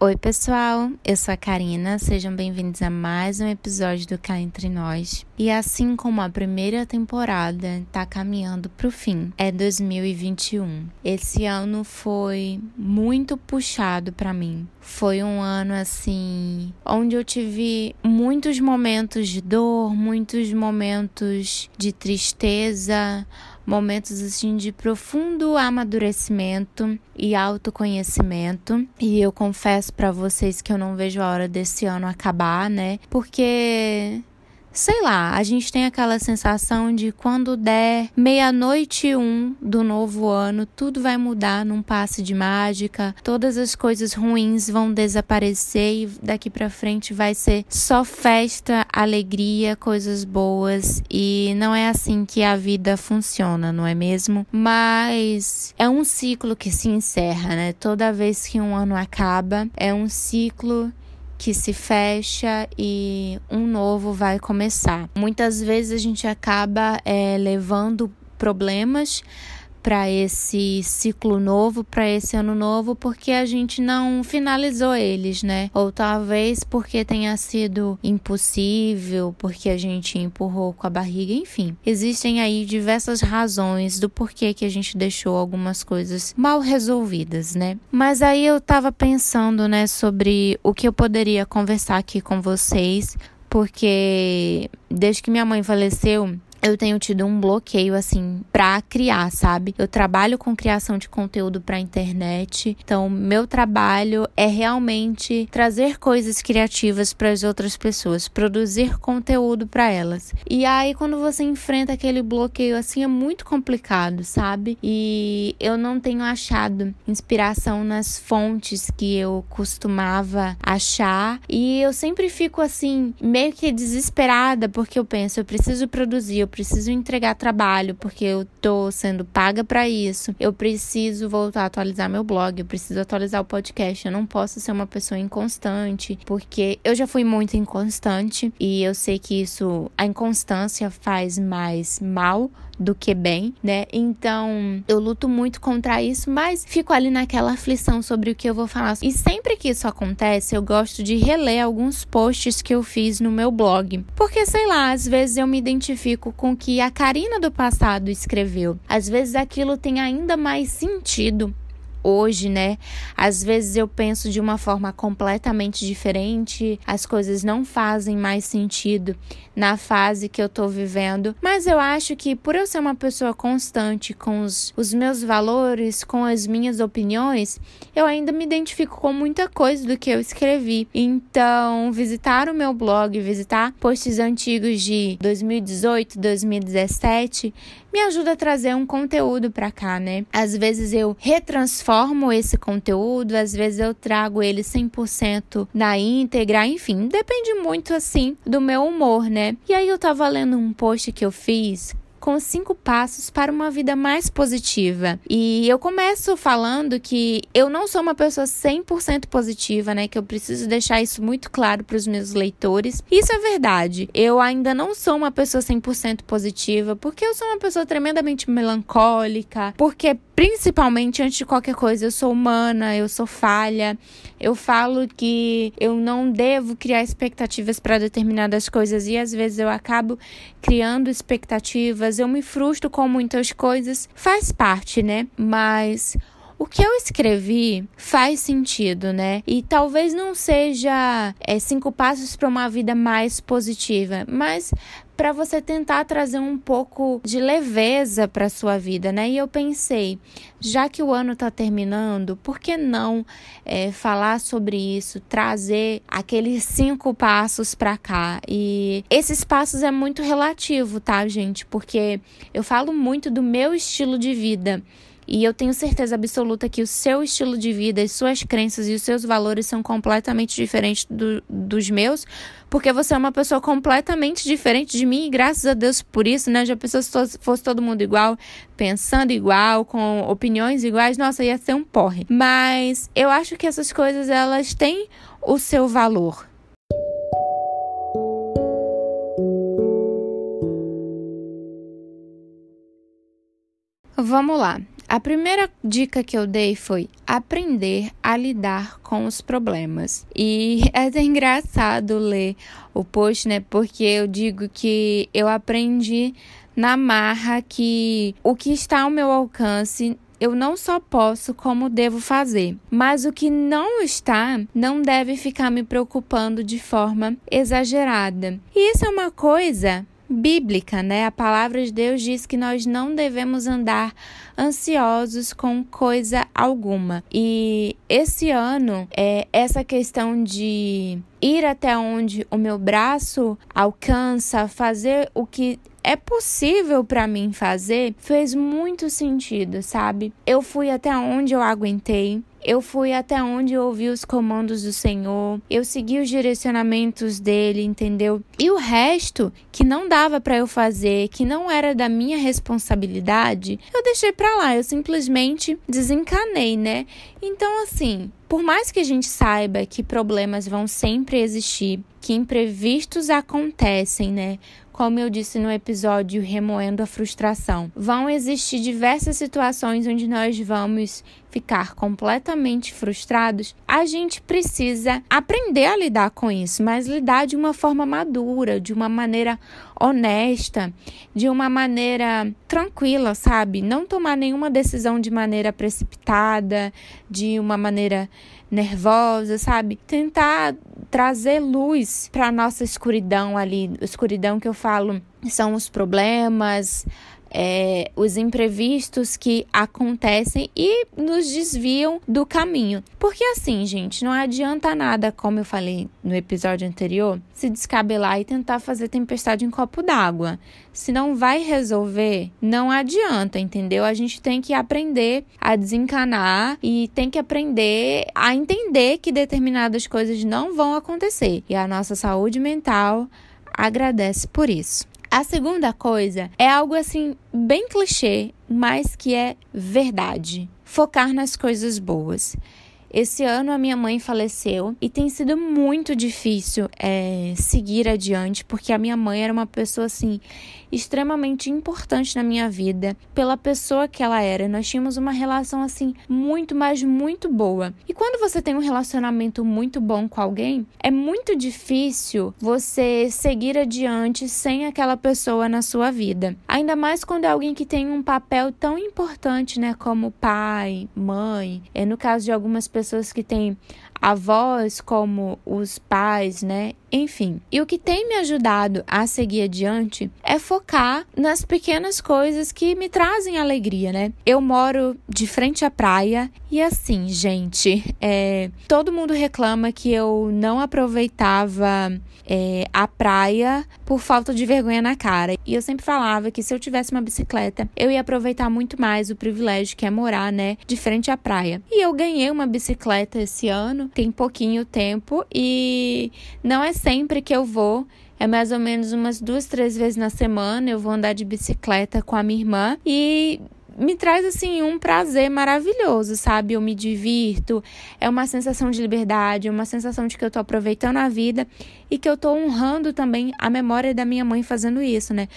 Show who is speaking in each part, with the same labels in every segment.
Speaker 1: Oi, pessoal, eu sou a Karina, sejam bem-vindos a mais um episódio do Cá Entre Nós. E assim como a primeira temporada tá caminhando pro fim, é 2021. Esse ano foi muito puxado para mim. Foi um ano assim, onde eu tive muitos momentos de dor, muitos momentos de tristeza, momentos assim de profundo amadurecimento e autoconhecimento. E eu confesso para vocês que eu não vejo a hora desse ano acabar, né? Porque sei lá, a gente tem aquela sensação de quando der meia-noite um do novo ano, tudo vai mudar num passe de mágica, todas as coisas ruins vão desaparecer e daqui para frente vai ser só festa, alegria, coisas boas e não é assim que a vida funciona, não é mesmo? Mas é um ciclo que se encerra, né? Toda vez que um ano acaba, é um ciclo que se fecha e um novo vai começar. Muitas vezes a gente acaba é, levando problemas para esse ciclo novo, para esse ano novo, porque a gente não finalizou eles, né? Ou talvez porque tenha sido impossível, porque a gente empurrou com a barriga, enfim. Existem aí diversas razões do porquê que a gente deixou algumas coisas mal resolvidas, né? Mas aí eu tava pensando, né, sobre o que eu poderia conversar aqui com vocês, porque desde que minha mãe faleceu, eu tenho tido um bloqueio assim para criar, sabe? Eu trabalho com criação de conteúdo para internet. Então, meu trabalho é realmente trazer coisas criativas para as outras pessoas, produzir conteúdo para elas. E aí quando você enfrenta aquele bloqueio assim é muito complicado, sabe? E eu não tenho achado inspiração nas fontes que eu costumava achar, e eu sempre fico assim meio que desesperada porque eu penso, eu preciso produzir, eu preciso entregar trabalho porque eu tô sendo paga para isso. Eu preciso voltar a atualizar meu blog, eu preciso atualizar o podcast. Eu não posso ser uma pessoa inconstante, porque eu já fui muito inconstante e eu sei que isso, a inconstância faz mais mal do que bem, né? Então, eu luto muito contra isso, mas fico ali naquela aflição sobre o que eu vou falar. E sempre que isso acontece, eu gosto de reler alguns posts que eu fiz no meu blog. Porque, sei lá, às vezes eu me identifico com o que a Karina do passado escreveu. Às vezes aquilo tem ainda mais sentido hoje, né? Às vezes eu penso de uma forma completamente diferente, as coisas não fazem mais sentido na fase que eu tô vivendo, mas eu acho que por eu ser uma pessoa constante com os, os meus valores, com as minhas opiniões, eu ainda me identifico com muita coisa do que eu escrevi. Então, visitar o meu blog, visitar posts antigos de 2018, 2017, me ajuda a trazer um conteúdo para cá, né? Às vezes eu retransformo esse conteúdo, às vezes eu trago ele 100% na íntegra, enfim, depende muito assim do meu humor, né? E aí eu tava lendo um post que eu fiz com cinco passos para uma vida mais positiva. E eu começo falando que eu não sou uma pessoa 100% positiva, né? Que eu preciso deixar isso muito claro para os meus leitores. Isso é verdade. Eu ainda não sou uma pessoa 100% positiva, porque eu sou uma pessoa tremendamente melancólica, porque principalmente antes de qualquer coisa, eu sou humana, eu sou falha. Eu falo que eu não devo criar expectativas para determinadas coisas e às vezes eu acabo criando expectativas, eu me frustro com muitas coisas, faz parte, né? Mas o que eu escrevi faz sentido, né? E talvez não seja é, cinco passos para uma vida mais positiva, mas para você tentar trazer um pouco de leveza para sua vida, né? E eu pensei, já que o ano está terminando, por que não é, falar sobre isso, trazer aqueles cinco passos para cá? E esses passos é muito relativo, tá, gente? Porque eu falo muito do meu estilo de vida. E eu tenho certeza absoluta que o seu estilo de vida, as suas crenças e os seus valores são completamente diferentes do, dos meus, porque você é uma pessoa completamente diferente de mim, e graças a Deus por isso, né? Já pensou se fosse todo mundo igual, pensando igual, com opiniões iguais, nossa, ia ser um porre. Mas eu acho que essas coisas, elas têm o seu valor. Vamos lá. A primeira dica que eu dei foi aprender a lidar com os problemas. E é engraçado ler o post, né? Porque eu digo que eu aprendi na marra que o que está ao meu alcance eu não só posso, como devo fazer. Mas o que não está, não deve ficar me preocupando de forma exagerada. E isso é uma coisa bíblica, né? A palavra de Deus diz que nós não devemos andar ansiosos com coisa alguma. E esse ano, é, essa questão de ir até onde o meu braço alcança, fazer o que é possível para mim fazer, fez muito sentido, sabe? Eu fui até onde eu aguentei. Eu fui até onde ouvi os comandos do Senhor, eu segui os direcionamentos dele, entendeu? E o resto que não dava para eu fazer, que não era da minha responsabilidade, eu deixei para lá, eu simplesmente desencanei, né? Então assim, por mais que a gente saiba que problemas vão sempre existir, que imprevistos acontecem, né? Como eu disse no episódio Remoendo a Frustração, vão existir diversas situações onde nós vamos ficar completamente frustrados. A gente precisa aprender a lidar com isso, mas lidar de uma forma madura, de uma maneira honesta, de uma maneira tranquila, sabe? Não tomar nenhuma decisão de maneira precipitada, de uma maneira nervosa, sabe? Tentar trazer luz para nossa escuridão ali, escuridão que eu falo são os problemas, é, os imprevistos que acontecem e nos desviam do caminho. Porque assim, gente, não adianta nada, como eu falei no episódio anterior, se descabelar e tentar fazer tempestade em copo d'água. Se não vai resolver, não adianta, entendeu? A gente tem que aprender a desencanar e tem que aprender a entender que determinadas coisas não vão acontecer. E a nossa saúde mental agradece por isso. A segunda coisa é algo assim bem clichê, mas que é verdade. Focar nas coisas boas. Esse ano a minha mãe faleceu e tem sido muito difícil é, seguir adiante, porque a minha mãe era uma pessoa assim extremamente importante na minha vida, pela pessoa que ela era. Nós tínhamos uma relação assim muito, mas muito boa. E quando você tem um relacionamento muito bom com alguém, é muito difícil você seguir adiante sem aquela pessoa na sua vida. Ainda mais quando é alguém que tem um papel tão importante, né, como pai, mãe. É no caso de algumas pessoas que têm avós como os pais, né? Enfim. E o que tem me ajudado a seguir adiante é focar nas pequenas coisas que me trazem alegria, né? Eu moro de frente à praia e assim, gente, é, todo mundo reclama que eu não aproveitava é, a praia por falta de vergonha na cara. E eu sempre falava que se eu tivesse uma bicicleta, eu ia aproveitar muito mais o privilégio que é morar, né, de frente à praia. E eu ganhei uma bicicleta esse ano, tem pouquinho tempo e não é sempre que eu vou. É mais ou menos umas duas, três vezes na semana. Eu vou andar de bicicleta com a minha irmã e me traz assim um prazer maravilhoso, sabe? Eu me divirto, é uma sensação de liberdade, é uma sensação de que eu tô aproveitando a vida e que eu tô honrando também a memória da minha mãe fazendo isso, né?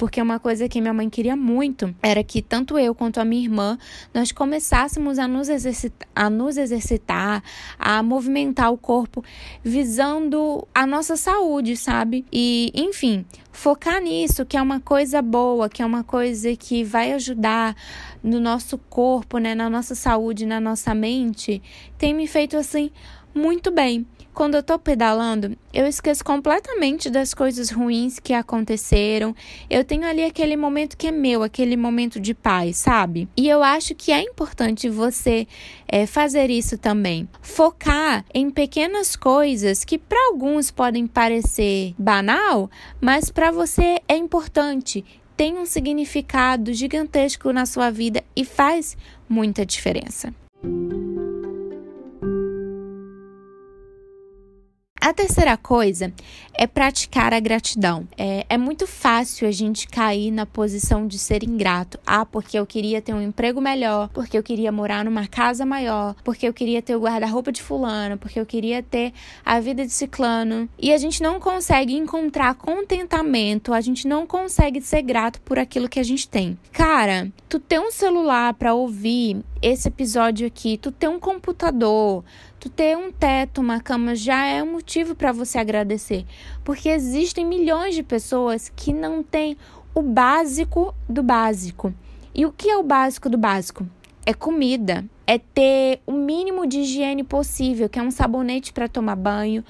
Speaker 1: Porque uma coisa que minha mãe queria muito era que tanto eu quanto a minha irmã nós começássemos a nos exercitar, a, nos exercitar, a movimentar o corpo visando a nossa saúde, sabe? E, enfim, focar nisso, que é uma coisa boa, que é uma coisa que vai ajudar no nosso corpo, né, na nossa saúde, na nossa mente, tem me feito assim muito bem. Quando eu tô pedalando, eu esqueço completamente das coisas ruins que aconteceram. Eu tenho ali aquele momento que é meu, aquele momento de paz, sabe? E eu acho que é importante você é, fazer isso também. Focar em pequenas coisas que para alguns podem parecer banal, mas para você é importante. Tem um significado gigantesco na sua vida e faz muita diferença. A terceira coisa é praticar a gratidão. É, é, muito fácil a gente cair na posição de ser ingrato. Ah, porque eu queria ter um emprego melhor, porque eu queria morar numa casa maior, porque eu queria ter o guarda-roupa de fulano, porque eu queria ter a vida de ciclano. E a gente não consegue encontrar contentamento, a gente não consegue ser grato por aquilo que a gente tem. Cara, tu tem um celular para ouvir esse episódio aqui, tu tem um computador, Tu ter um teto, uma cama já é um motivo para você agradecer, porque existem milhões de pessoas que não têm o básico do básico. E o que é o básico do básico? É comida, é ter o mínimo de higiene possível, que é um sabonete para tomar banho,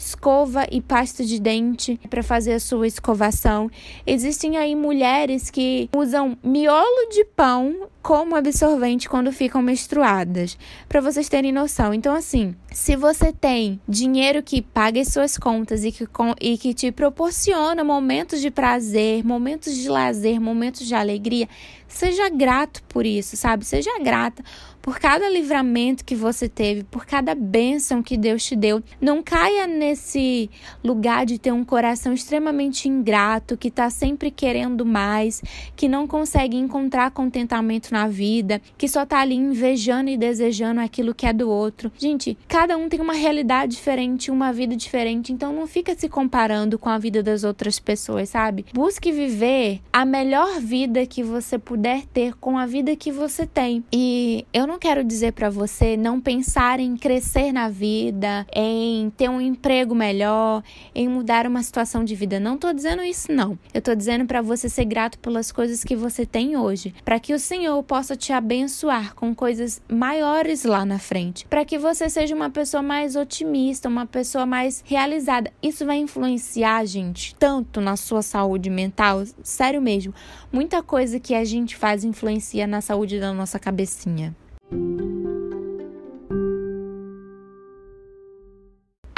Speaker 1: escova e pasta de dente para fazer a sua escovação. Existem aí mulheres que usam miolo de pão como absorvente quando ficam menstruadas, para vocês terem noção. Então, assim, se você tem dinheiro que paga as suas contas e que, e que te proporciona momentos de prazer, momentos de lazer, momentos de alegria, seja grato por isso, sabe? Seja grata por cada livramento que você teve, por cada bênção que Deus te deu. Não caia nesse lugar de ter um coração extremamente ingrato, que está sempre querendo mais, que não consegue encontrar contentamento na vida, que só tá ali invejando e desejando aquilo que é do outro. Gente, cada um tem uma realidade diferente, uma vida diferente, então não fica se comparando com a vida das outras pessoas, sabe? Busque viver a melhor vida que você puder ter com a vida que você tem. E eu não quero dizer para você não pensar em crescer na vida, em ter um emprego melhor, em mudar uma situação de vida. Não tô dizendo isso não. Eu tô dizendo para você ser grato pelas coisas que você tem hoje, para que o Senhor possa te abençoar com coisas maiores lá na frente, para que você seja uma pessoa mais otimista, uma pessoa mais realizada. Isso vai influenciar, gente, tanto na sua saúde mental, sério mesmo. Muita coisa que a gente faz influencia na saúde da nossa cabecinha.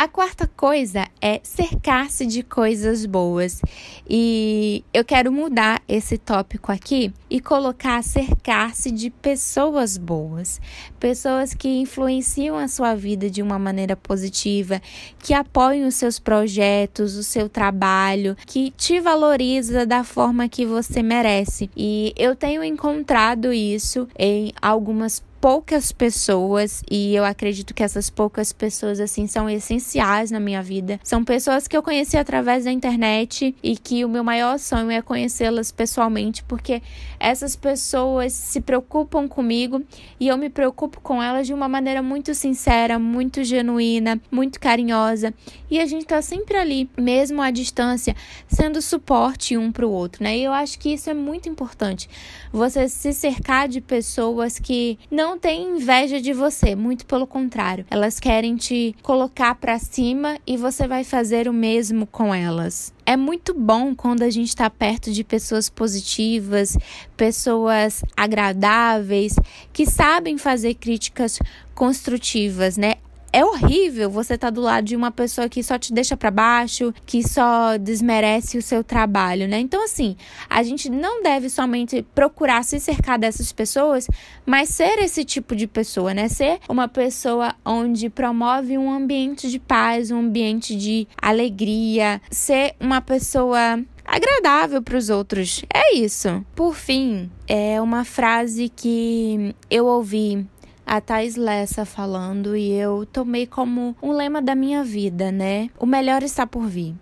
Speaker 1: A quarta coisa é cercar-se de coisas boas. E eu quero mudar esse tópico aqui e colocar cercar-se de pessoas boas, pessoas que influenciam a sua vida de uma maneira positiva, que apoiam os seus projetos, o seu trabalho, que te valoriza da forma que você merece. E eu tenho encontrado isso em algumas poucas pessoas e eu acredito que essas poucas pessoas assim são essenciais na minha vida. São pessoas que eu conheci através da internet e que o meu maior sonho é conhecê-las pessoalmente, porque essas pessoas se preocupam comigo e eu me preocupo com elas de uma maneira muito sincera, muito genuína, muito carinhosa. E a gente tá sempre ali, mesmo à distância, sendo suporte um para o outro, né? E eu acho que isso é muito importante. Você se cercar de pessoas que não não têm inveja de você, muito pelo contrário. Elas querem te colocar para cima e você vai fazer o mesmo com elas. É muito bom quando a gente está perto de pessoas positivas, pessoas agradáveis, que sabem fazer críticas construtivas, né? É horrível você estar tá do lado de uma pessoa que só te deixa para baixo, que só desmerece o seu trabalho, né? Então, assim, a gente não deve somente procurar se cercar dessas pessoas, mas ser esse tipo de pessoa, né? Ser uma pessoa onde promove um ambiente de paz, um ambiente de alegria, ser uma pessoa agradável para os outros. É isso. Por fim, é uma frase que eu ouvi a Thais Lessa falando e eu tomei como um lema da minha vida, né? O melhor está por vir.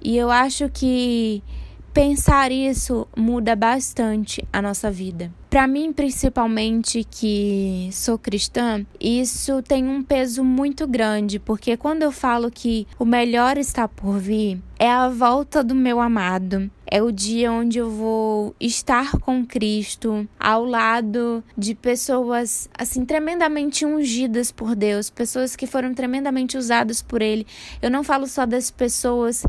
Speaker 1: E eu acho que pensar isso muda bastante a nossa vida. Para mim, principalmente que sou cristã, isso tem um peso muito grande, porque quando eu falo que o melhor está por vir, é a volta do meu amado. É o dia onde eu vou estar com Cristo, ao lado de pessoas assim tremendamente ungidas por Deus, pessoas que foram tremendamente usadas por ele. Eu não falo só das pessoas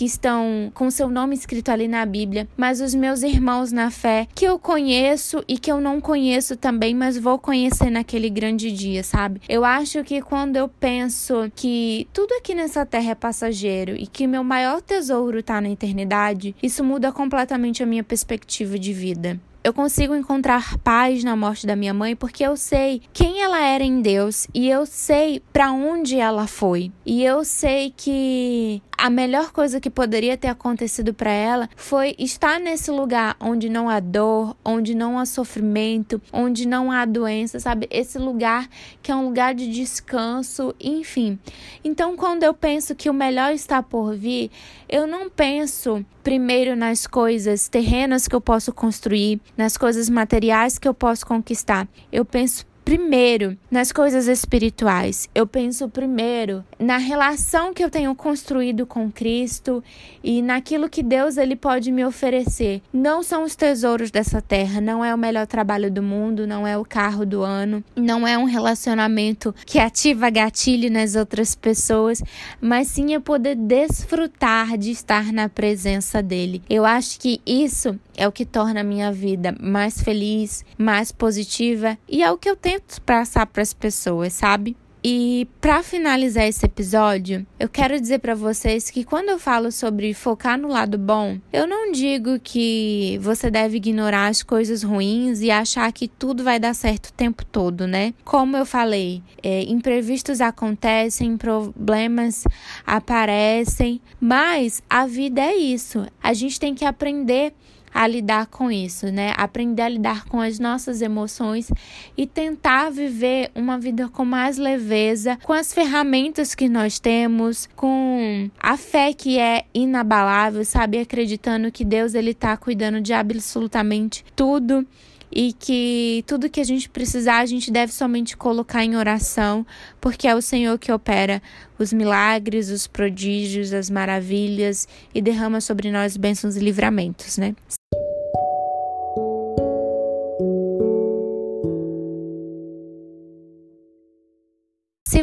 Speaker 1: que estão com seu nome escrito ali na Bíblia, mas os meus irmãos na fé que eu conheço e que eu não conheço também, mas vou conhecer naquele grande dia, sabe? Eu acho que quando eu penso que tudo aqui nessa terra é passageiro e que meu maior tesouro está na eternidade, isso muda completamente a minha perspectiva de vida. Eu consigo encontrar paz na morte da minha mãe porque eu sei quem ela era em Deus e eu sei para onde ela foi. E eu sei que a melhor coisa que poderia ter acontecido para ela foi estar nesse lugar onde não há dor, onde não há sofrimento, onde não há doença, sabe? Esse lugar que é um lugar de descanso, enfim. Então, quando eu penso que o melhor está por vir, eu não penso primeiro nas coisas terrenas que eu posso construir, nas coisas materiais que eu posso conquistar. Eu penso primeiro nas coisas espirituais. Eu penso primeiro na relação que eu tenho construído com Cristo e naquilo que Deus ele pode me oferecer. Não são os tesouros dessa terra, não é o melhor trabalho do mundo, não é o carro do ano, não é um relacionamento que ativa gatilho nas outras pessoas, mas sim é poder desfrutar de estar na presença dele. Eu acho que isso é o que torna a minha vida mais feliz, mais positiva e é o que eu tento passar para as pessoas, sabe? E para finalizar esse episódio, eu quero dizer para vocês que quando eu falo sobre focar no lado bom, eu não digo que você deve ignorar as coisas ruins e achar que tudo vai dar certo o tempo todo, né? Como eu falei, é, imprevistos acontecem, problemas aparecem, mas a vida é isso. A gente tem que aprender a lidar com isso, né? Aprender a lidar com as nossas emoções e tentar viver uma vida com mais leveza, com as ferramentas que nós temos, com a fé que é inabalável, sabe? Acreditando que Deus ele tá cuidando de absolutamente tudo e que tudo que a gente precisar a gente deve somente colocar em oração, porque é o Senhor que opera os milagres, os prodígios, as maravilhas e derrama sobre nós bênçãos e livramentos, né?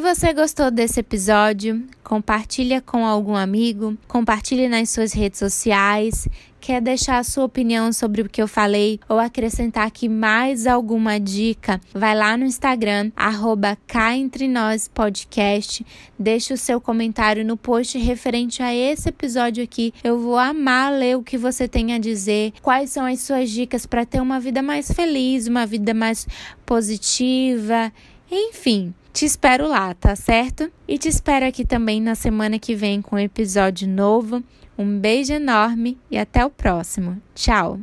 Speaker 1: Você gostou desse episódio, compartilha com algum amigo, compartilhe nas suas redes sociais. Quer deixar a sua opinião sobre o que eu falei ou acrescentar aqui mais alguma dica? Vai lá no Instagram, arroba nós podcast. Deixe o seu comentário no post referente a esse episódio aqui. Eu vou amar ler o que você tem a dizer. Quais são as suas dicas para ter uma vida mais feliz, uma vida mais positiva. Enfim, te espero lá, tá certo? E te espero aqui também na semana que vem com um episódio novo. Um beijo enorme e até o próximo. Tchau!